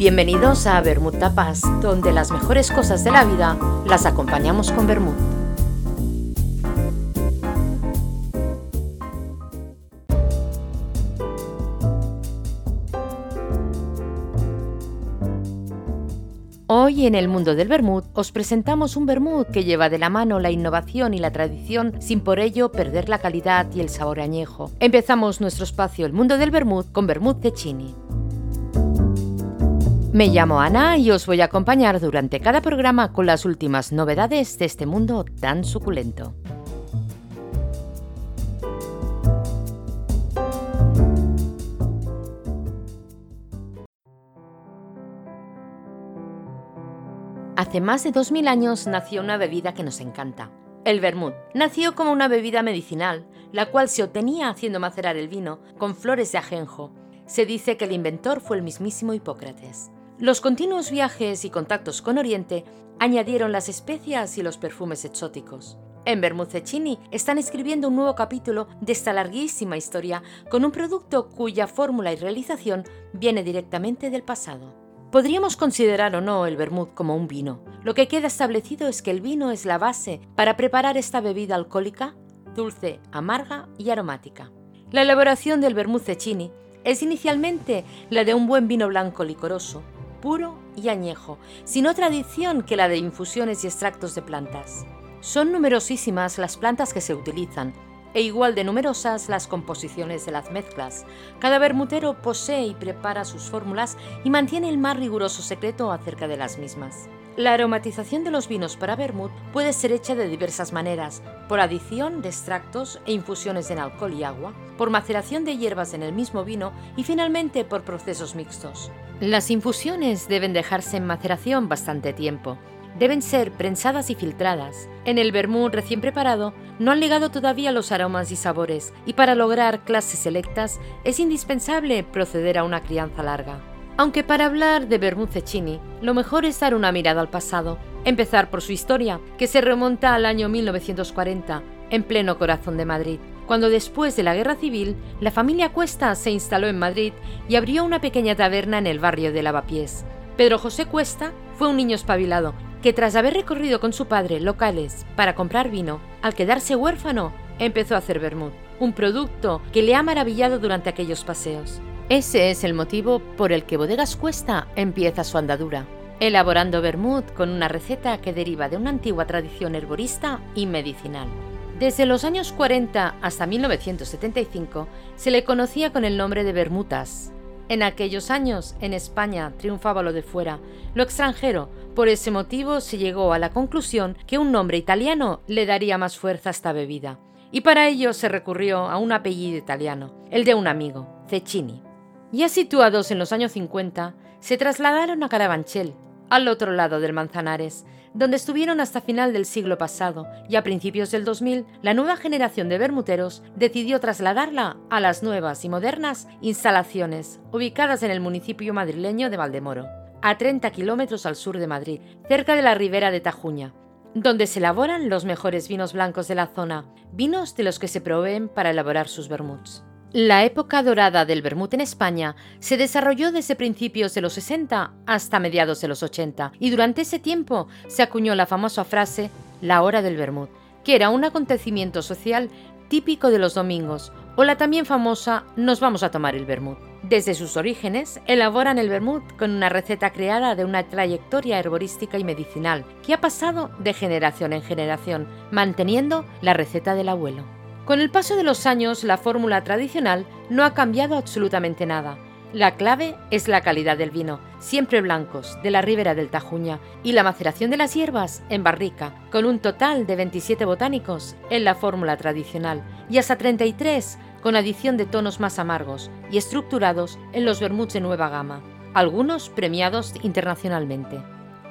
Bienvenidos a Bermud Tapas, donde las mejores cosas de la vida las acompañamos con Bermud. Hoy en el mundo del Bermud os presentamos un Bermud que lleva de la mano la innovación y la tradición sin por ello perder la calidad y el sabor añejo. Empezamos nuestro espacio El mundo del Bermud con Bermud de Chini. Me llamo Ana y os voy a acompañar durante cada programa con las últimas novedades de este mundo tan suculento. Hace más de 2000 años nació una bebida que nos encanta. El vermut nació como una bebida medicinal, la cual se obtenía haciendo macerar el vino con flores de ajenjo. Se dice que el inventor fue el mismísimo Hipócrates. Los continuos viajes y contactos con Oriente añadieron las especias y los perfumes exóticos. En Cecchini están escribiendo un nuevo capítulo de esta larguísima historia con un producto cuya fórmula y realización viene directamente del pasado. Podríamos considerar o no el vermut como un vino. Lo que queda establecido es que el vino es la base para preparar esta bebida alcohólica, dulce, amarga y aromática. La elaboración del vermut cecchini es inicialmente la de un buen vino blanco licoroso, puro y añejo, sin otra adición que la de infusiones y extractos de plantas. Son numerosísimas las plantas que se utilizan, e igual de numerosas las composiciones de las mezclas. Cada bermutero posee y prepara sus fórmulas y mantiene el más riguroso secreto acerca de las mismas. La aromatización de los vinos para vermut puede ser hecha de diversas maneras, por adición de extractos e infusiones en alcohol y agua, por maceración de hierbas en el mismo vino y finalmente por procesos mixtos. Las infusiones deben dejarse en maceración bastante tiempo, deben ser prensadas y filtradas. En el vermú recién preparado no han ligado todavía los aromas y sabores y para lograr clases selectas es indispensable proceder a una crianza larga. Aunque para hablar de vermut cecchini, lo mejor es dar una mirada al pasado, empezar por su historia, que se remonta al año 1940, en pleno corazón de Madrid, cuando después de la Guerra Civil, la familia Cuesta se instaló en Madrid y abrió una pequeña taberna en el barrio de Lavapiés. Pedro José Cuesta fue un niño espabilado que tras haber recorrido con su padre locales para comprar vino, al quedarse huérfano, empezó a hacer vermut, un producto que le ha maravillado durante aquellos paseos. Ese es el motivo por el que Bodegas Cuesta empieza su andadura, elaborando vermut con una receta que deriva de una antigua tradición herborista y medicinal. Desde los años 40 hasta 1975 se le conocía con el nombre de vermutas, en aquellos años, en España, triunfaba lo de fuera, lo extranjero. Por ese motivo se llegó a la conclusión que un nombre italiano le daría más fuerza a esta bebida. Y para ello se recurrió a un apellido italiano, el de un amigo, Cecchini. Ya situados en los años 50, se trasladaron a Carabanchel, al otro lado del Manzanares, donde estuvieron hasta final del siglo pasado y a principios del 2000 la nueva generación de bermuteros decidió trasladarla a las nuevas y modernas instalaciones ubicadas en el municipio madrileño de Valdemoro, a 30 kilómetros al sur de Madrid, cerca de la ribera de Tajuña, donde se elaboran los mejores vinos blancos de la zona, vinos de los que se proveen para elaborar sus vermuts. La época dorada del vermut en España se desarrolló desde principios de los 60 hasta mediados de los 80 y durante ese tiempo se acuñó la famosa frase la hora del vermut, que era un acontecimiento social típico de los domingos, o la también famosa nos vamos a tomar el vermut. Desde sus orígenes, elaboran el vermut con una receta creada de una trayectoria herborística y medicinal que ha pasado de generación en generación, manteniendo la receta del abuelo. Con el paso de los años, la fórmula tradicional no ha cambiado absolutamente nada. La clave es la calidad del vino, siempre blancos, de la ribera del Tajuña, y la maceración de las hierbas en barrica, con un total de 27 botánicos en la fórmula tradicional y hasta 33 con adición de tonos más amargos y estructurados en los vermuts de nueva gama, algunos premiados internacionalmente.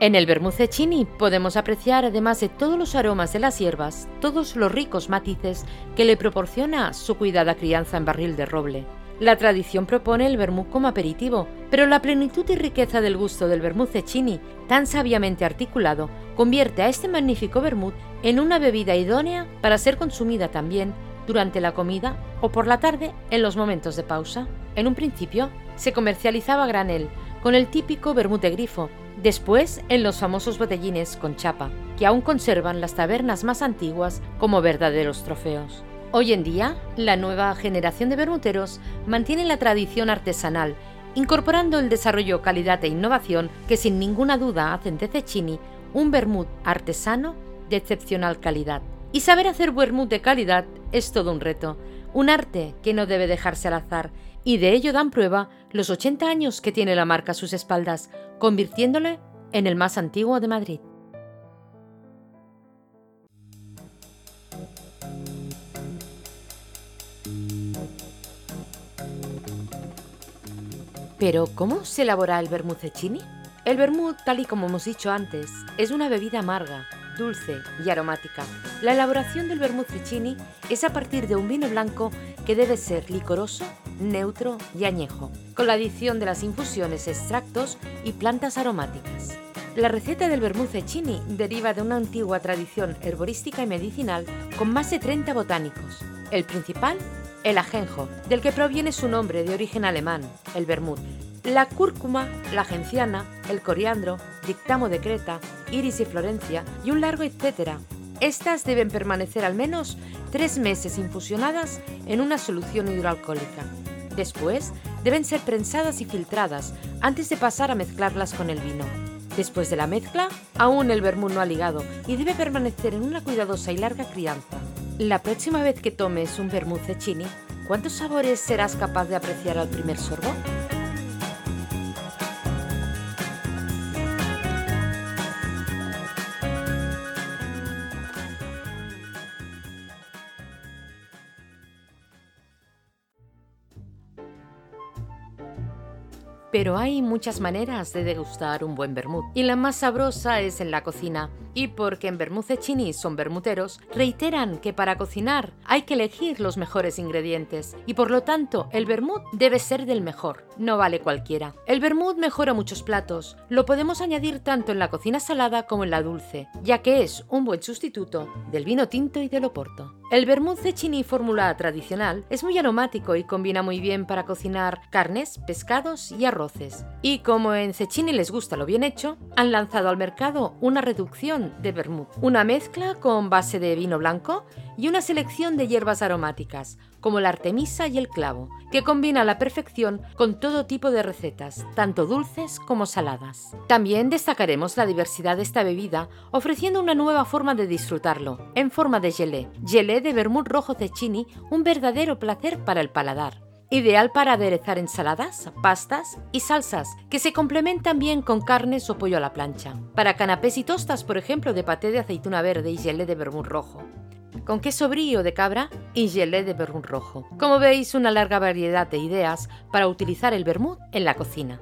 En el Cecchini podemos apreciar, además de todos los aromas de las hierbas, todos los ricos matices que le proporciona su cuidada crianza en barril de roble. La tradición propone el vermut como aperitivo, pero la plenitud y riqueza del gusto del Cecchini, tan sabiamente articulado, convierte a este magnífico vermut en una bebida idónea para ser consumida también durante la comida o por la tarde en los momentos de pausa. En un principio se comercializaba granel, con el típico vermut de grifo, después en los famosos botellines con chapa, que aún conservan las tabernas más antiguas como verdaderos trofeos. Hoy en día, la nueva generación de vermuteros mantiene la tradición artesanal, incorporando el desarrollo, calidad e innovación que sin ninguna duda hacen de Cecchini un vermut artesano de excepcional calidad. Y saber hacer vermut de calidad es todo un reto, un arte que no debe dejarse al azar, y de ello dan prueba los 80 años que tiene la marca a sus espaldas, convirtiéndole en el más antiguo de Madrid. Pero, ¿cómo se elabora el vermut cecchini? El vermut, tal y como hemos dicho antes, es una bebida amarga, dulce y aromática. La elaboración del vermut cecchini es a partir de un vino blanco que debe ser licoroso, neutro y añejo, con la adición de las infusiones, extractos y plantas aromáticas. La receta del vermut cecchini deriva de una antigua tradición herborística y medicinal con más de 30 botánicos. El principal, el ajenjo, del que proviene su nombre de origen alemán, el vermut. La cúrcuma, la genciana, el coriandro, dictamo de Creta, iris y Florencia y un largo etcétera. Estas deben permanecer al menos tres meses infusionadas en una solución hidroalcohólica. Después deben ser prensadas y filtradas antes de pasar a mezclarlas con el vino. Después de la mezcla, aún el vermut no ha ligado y debe permanecer en una cuidadosa y larga crianza. La próxima vez que tomes un vermut cecchini, ¿cuántos sabores serás capaz de apreciar al primer sorbo? Pero hay muchas maneras de degustar un buen vermut y la más sabrosa es en la cocina. Y porque en Vermut Cecchini son bermuteros, reiteran que para cocinar hay que elegir los mejores ingredientes y por lo tanto el vermut debe ser del mejor, no vale cualquiera. El vermut mejora muchos platos, lo podemos añadir tanto en la cocina salada como en la dulce, ya que es un buen sustituto del vino tinto y del oporto. El vermut cecchini fórmula tradicional es muy aromático y combina muy bien para cocinar carnes, pescados y arroces. Y como en cecchini les gusta lo bien hecho, han lanzado al mercado una reducción de vermut, una mezcla con base de vino blanco y una selección de hierbas aromáticas, como la artemisa y el clavo, que combina a la perfección con todo tipo de recetas, tanto dulces como saladas. También destacaremos la diversidad de esta bebida, ofreciendo una nueva forma de disfrutarlo, en forma de gelé, gelé de vermut rojo cecchini, un verdadero placer para el paladar. Ideal para aderezar ensaladas, pastas y salsas, que se complementan bien con carnes o pollo a la plancha. Para canapés y tostas, por ejemplo, de paté de aceituna verde y gelé de vermut rojo. Con queso brío de cabra y gelé de vermut rojo. Como veis, una larga variedad de ideas para utilizar el vermut en la cocina.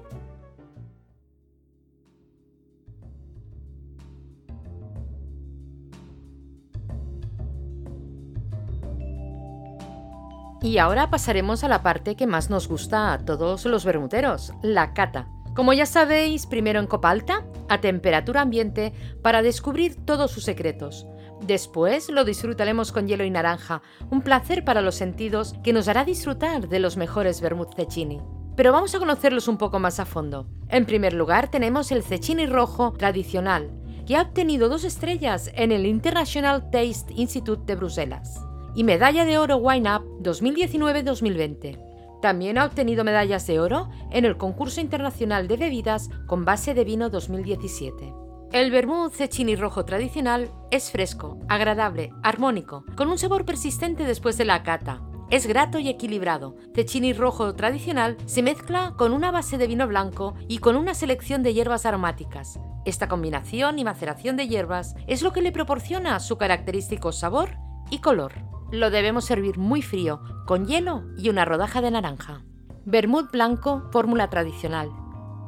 Y ahora pasaremos a la parte que más nos gusta a todos los bermuteros, la cata. Como ya sabéis, primero en copa alta, a temperatura ambiente, para descubrir todos sus secretos. Después lo disfrutaremos con hielo y naranja, un placer para los sentidos que nos hará disfrutar de los mejores vermut cecchini. Pero vamos a conocerlos un poco más a fondo. En primer lugar tenemos el cecchini rojo tradicional, que ha obtenido dos estrellas en el International Taste Institute de Bruselas y medalla de oro Wine Up 2019-2020. También ha obtenido medallas de oro en el concurso internacional de bebidas con base de vino 2017. El vermouth cecchini rojo tradicional es fresco, agradable, armónico, con un sabor persistente después de la cata. Es grato y equilibrado. Cecchini rojo tradicional se mezcla con una base de vino blanco y con una selección de hierbas aromáticas. Esta combinación y maceración de hierbas es lo que le proporciona su característico sabor y color. Lo debemos servir muy frío, con hielo y una rodaja de naranja. Vermut blanco, fórmula tradicional.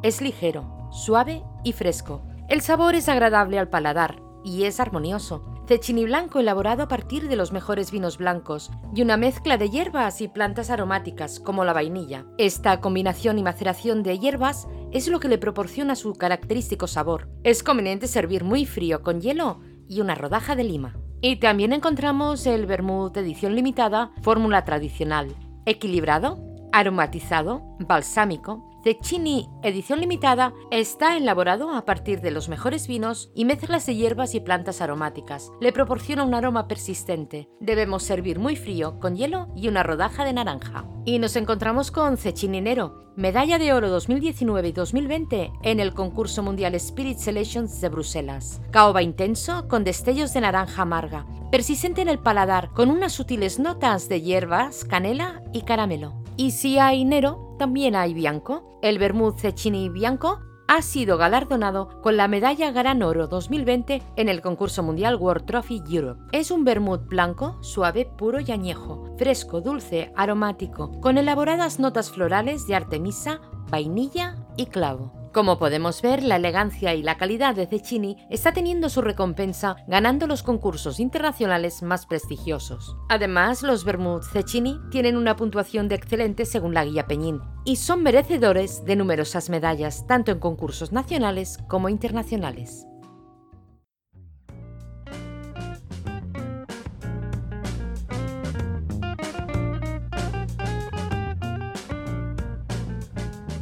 Es ligero, suave y fresco. El sabor es agradable al paladar y es armonioso. Cecchini blanco elaborado a partir de los mejores vinos blancos y una mezcla de hierbas y plantas aromáticas como la vainilla. Esta combinación y maceración de hierbas es lo que le proporciona su característico sabor. Es conveniente servir muy frío con hielo y una rodaja de lima. Y también encontramos el vermut edición limitada, fórmula tradicional, equilibrado, aromatizado, balsámico, Cecchini edición limitada está elaborado a partir de los mejores vinos y mezclas de hierbas y plantas aromáticas. Le proporciona un aroma persistente. Debemos servir muy frío, con hielo y una rodaja de naranja. Y nos encontramos con Cecchini Nero, medalla de oro 2019 y 2020 en el concurso mundial Spirit Selections de Bruselas. Caoba intenso con destellos de naranja amarga, persistente en el paladar con unas sutiles notas de hierbas, canela y caramelo. Y si hay Nero, también hay Bianco. El Vermouth Cecchini Bianco ha sido galardonado con la medalla Gran Oro 2020 en el concurso mundial World Trophy Europe. Es un vermouth blanco, suave, puro y añejo, fresco, dulce, aromático, con elaboradas notas florales de artemisa, vainilla y clavo. Como podemos ver, la elegancia y la calidad de Cecchini está teniendo su recompensa ganando los concursos internacionales más prestigiosos. Además, los Vermouth Cecchini tienen una puntuación de excelente según la guía Peñín y son merecedores de numerosas medallas tanto en concursos nacionales como internacionales.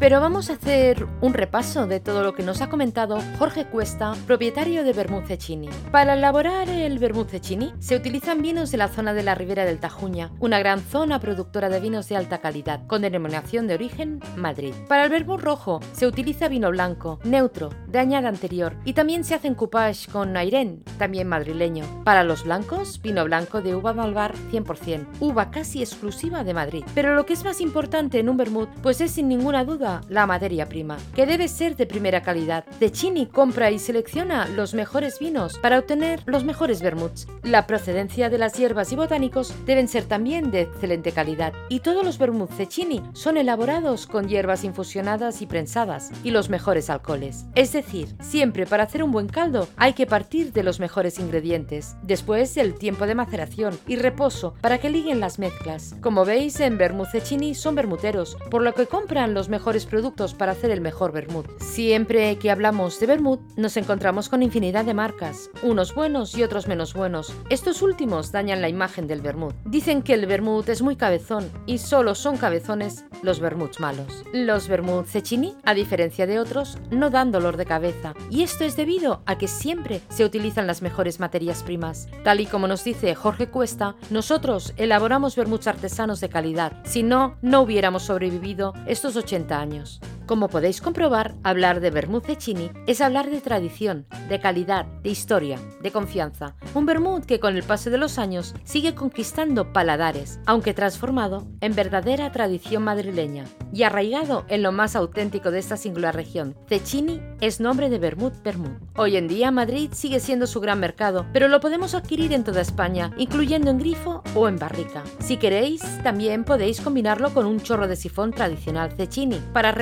Pero vamos a hacer un repaso de todo lo que nos ha comentado Jorge Cuesta, propietario de Vermouth Cecchini. Para elaborar el Vermouth Cecchini se utilizan vinos de la zona de la Ribera del Tajuña, una gran zona productora de vinos de alta calidad, con denominación de origen Madrid. Para el Vermouth rojo se utiliza vino blanco, neutro, de añada anterior, y también se hacen coupage con Airen, también madrileño. Para los blancos, vino blanco de uva malvar 100%, uva casi exclusiva de Madrid. Pero lo que es más importante en un Vermouth, pues es sin ninguna duda la materia prima, que debe ser de primera calidad. De Chini compra y selecciona los mejores vinos para obtener los mejores vermuts. La procedencia de las hierbas y botánicos deben ser también de excelente calidad. Y todos los vermuts de son elaborados con hierbas infusionadas y prensadas y los mejores alcoholes. Es decir, siempre para hacer un buen caldo hay que partir de los mejores ingredientes. Después el tiempo de maceración y reposo para que liguen las mezclas. Como veis, en Vermouth Cecchini son bermuteros, por lo que compran los mejores productos para hacer el mejor vermut. Siempre que hablamos de vermut, nos encontramos con infinidad de marcas, unos buenos y otros menos buenos. Estos últimos dañan la imagen del vermut. Dicen que el vermut es muy cabezón y solo son cabezones los vermuts malos. Los vermut cecchini, a diferencia de otros, no dan dolor de cabeza y esto es debido a que siempre se utilizan las mejores materias primas. Tal y como nos dice Jorge Cuesta, nosotros elaboramos vermuts artesanos de calidad. Si no, no hubiéramos sobrevivido estos 80 años años. Como podéis comprobar, hablar de vermut Cecchini es hablar de tradición, de calidad, de historia, de confianza. Un vermut que con el paso de los años sigue conquistando paladares, aunque transformado en verdadera tradición madrileña y arraigado en lo más auténtico de esta singular región. Cecchini es nombre de vermut vermut. Hoy en día Madrid sigue siendo su gran mercado, pero lo podemos adquirir en toda España, incluyendo en grifo o en barrica. Si queréis, también podéis combinarlo con un chorro de sifón tradicional Cecchini para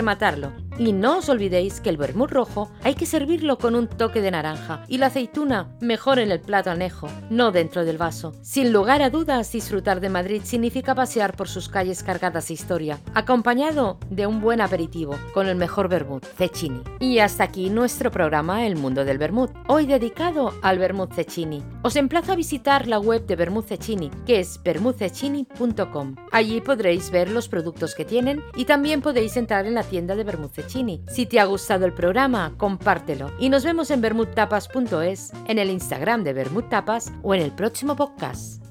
rematarlo. Y no os olvidéis que el vermut rojo hay que servirlo con un toque de naranja y la aceituna mejor en el plato anejo, no dentro del vaso. Sin lugar a dudas, disfrutar de Madrid significa pasear por sus calles cargadas de historia, acompañado de un buen aperitivo con el mejor vermut, Cecchini. Y hasta aquí nuestro programa El Mundo del Vermut, hoy dedicado al vermut Cecchini. Os emplazo a visitar la web de Vermut Cecchini, que es vermutcecchini.com. Allí podréis ver los productos que tienen y también podéis entrar en la tienda de Vermut Cecchini. Si te ha gustado el programa, compártelo y nos vemos en bermudtapas.es, en el Instagram de Bermud Tapas o en el próximo podcast.